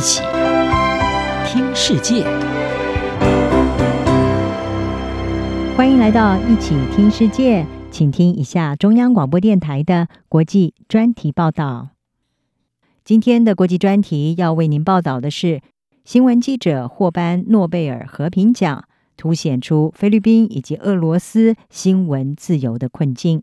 一起听世界，欢迎来到一起听世界，请听一下中央广播电台的国际专题报道。今天的国际专题要为您报道的是：新闻记者获颁诺贝尔和平奖，凸显出菲律宾以及俄罗斯新闻自由的困境。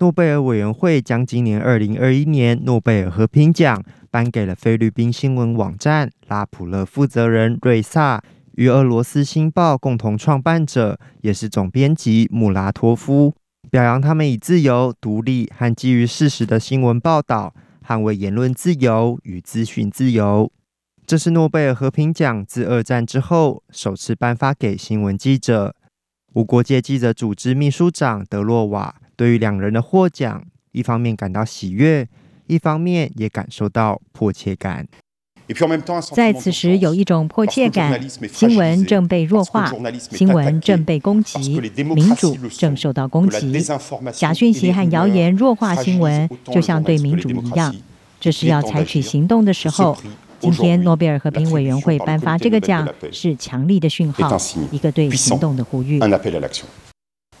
诺贝尔委员会将今年二零二一年诺贝尔和平奖颁给了菲律宾新闻网站拉普勒负责人瑞萨与俄罗斯《新报》共同创办者，也是总编辑穆拉托夫，表扬他们以自由、独立和基于事实的新闻报道，捍卫言论自由与资讯自由。这是诺贝尔和平奖自二战之后首次颁发给新闻记者。无国界记者组织秘书长德洛瓦。对于两人的获奖，一方面感到喜悦，一方面也感受到迫切感。在此时，有一种迫切感：新闻正被弱化，新闻正被攻击，民主正受到攻击。假讯息和谣言弱化新闻，就像对民主一样。这是要采取行动的时候。今天，诺贝尔和平委员会颁发这个奖，是强力的讯号，一个对行动的呼吁。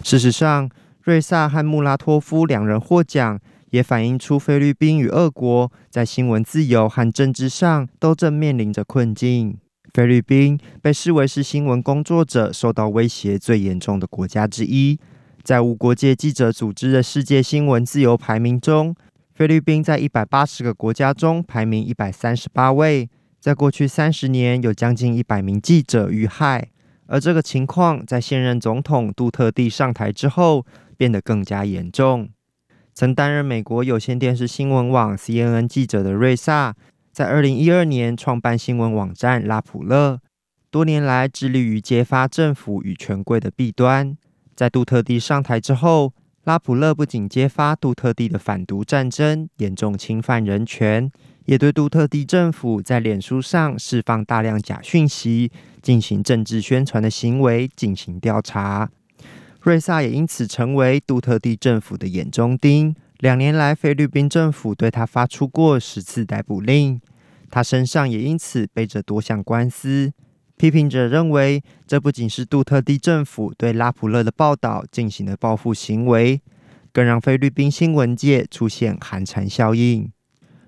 事实上，瑞萨和穆拉托夫两人获奖，也反映出菲律宾与俄国在新闻自由和政治上都正面临着困境。菲律宾被视为是新闻工作者受到威胁最严重的国家之一，在无国界记者组织的世界新闻自由排名中，菲律宾在一百八十个国家中排名一百三十八位。在过去三十年，有将近一百名记者遇害，而这个情况在现任总统杜特蒂上台之后，变得更加严重。曾担任美国有线电视新闻网 CNN 记者的瑞萨，在二零一二年创办新闻网站拉普勒，多年来致力于揭发政府与权贵的弊端。在杜特地上台之后，拉普勒不仅揭发杜特地的反毒战争严重侵犯人权，也对杜特地政府在脸书上释放大量假讯息、进行政治宣传的行为进行调查。瑞萨也因此成为杜特地政府的眼中钉。两年来，菲律宾政府对他发出过十次逮捕令，他身上也因此背着多项官司。批评者认为，这不仅是杜特地政府对拉普勒的报道进行的报复行为，更让菲律宾新闻界出现寒蝉效应。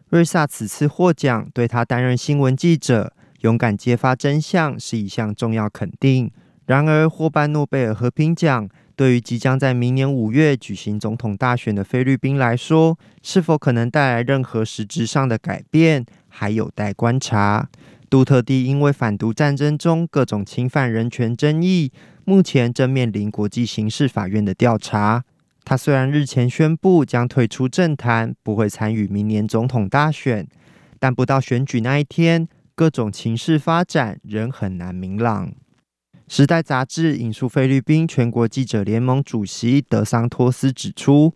瑞萨此次获奖，对他担任新闻记者、勇敢揭发真相是一项重要肯定。然而，获颁诺贝尔和平奖。对于即将在明年五月举行总统大选的菲律宾来说，是否可能带来任何实质上的改变，还有待观察。杜特地因为反毒战争中各种侵犯人权争议，目前正面临国际刑事法院的调查。他虽然日前宣布将退出政坛，不会参与明年总统大选，但不到选举那一天，各种情势发展仍很难明朗。《时代》杂志引述菲律宾全国记者联盟主席德桑托斯指出，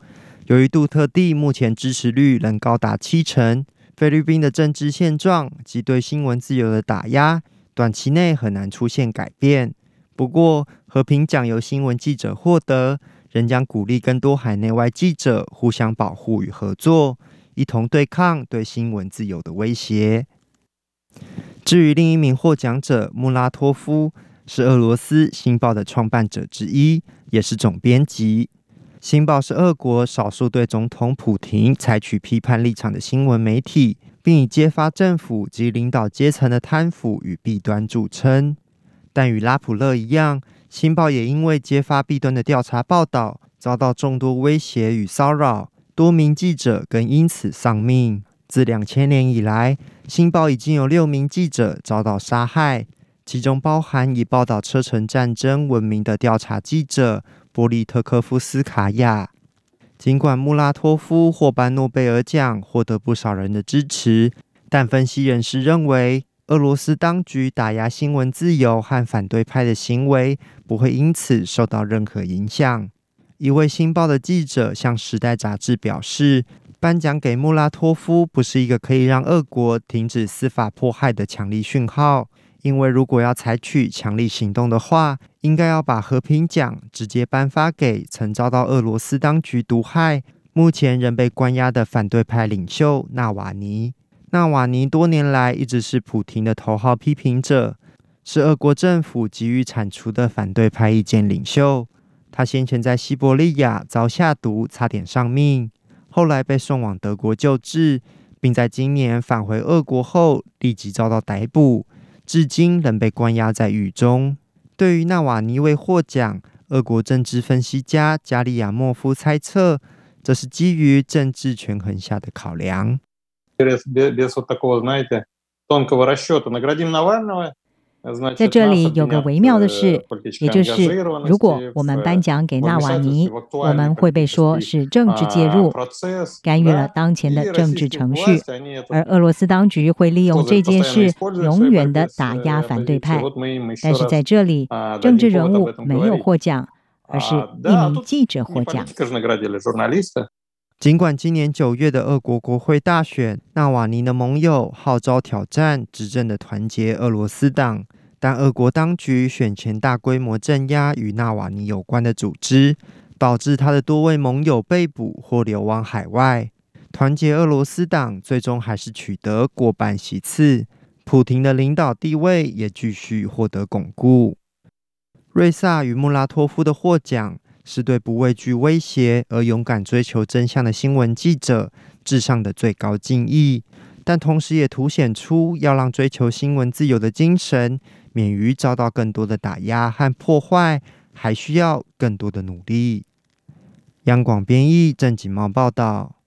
由于杜特地目前支持率仍高达七成，菲律宾的政治现状及对新闻自由的打压，短期内很难出现改变。不过，和平奖由新闻记者获得，仍将鼓励更多海内外记者互相保护与合作，一同对抗对新闻自由的威胁。至于另一名获奖者穆拉托夫。是俄罗斯《新报》的创办者之一，也是总编辑。《新报》是俄国少数对总统普廷采取批判立场的新闻媒体，并以揭发政府及领导阶层的贪腐与弊端著称。但与拉普勒一样，《新报》也因为揭发弊端的调查报道，遭到众多威胁与骚扰，多名记者更因此丧命。自两千年以来，《新报》已经有六名记者遭到杀害。其中包含以报道车臣战争闻名的调查记者波利特科夫斯卡娅。尽管穆拉托夫获颁诺贝尔奖，获得不少人的支持，但分析人士认为，俄罗斯当局打压新闻自由和反对派的行为不会因此受到任何影响。一位《新报》的记者向《时代》杂志表示，颁奖给穆拉托夫不是一个可以让俄国停止司法迫害的强力讯号。因为如果要采取强力行动的话，应该要把和平奖直接颁发给曾遭到俄罗斯当局毒害、目前仍被关押的反对派领袖纳瓦尼。纳瓦尼多年来一直是普廷的头号批评者，是俄国政府急于铲除的反对派意见领袖。他先前在西伯利亚遭下毒，差点丧命，后来被送往德国救治，并在今年返回俄国后立即遭到逮捕，至今仍被关押在狱中。对于纳瓦尼未获奖，俄国政治分析家加利亚莫夫猜测，这是基于政治权衡下的考量。在这里有个微妙的事，也就是如果我们颁奖给纳瓦尼，我们会被说是政治介入，干预了当前的政治程序，而俄罗斯当局会利用这件事永远的打压反对派。但是在这里，政治人物没有获奖，而是一名记者获奖。尽管今年九月的俄国国会大选，纳瓦尼的盟友号召挑战执政的团结俄罗斯党，但俄国当局选前大规模镇压与纳瓦尼有关的组织，导致他的多位盟友被捕或流亡海外。团结俄罗斯党最终还是取得过半席次，普廷的领导地位也继续获得巩固。瑞萨与穆拉托夫的获奖，是对不畏惧威胁而勇敢追求真相的新闻记者至上的最高敬意，但同时也凸显出要让追求新闻自由的精神免于遭到更多的打压和破坏，还需要更多的努力。央广编译郑锦茂报道。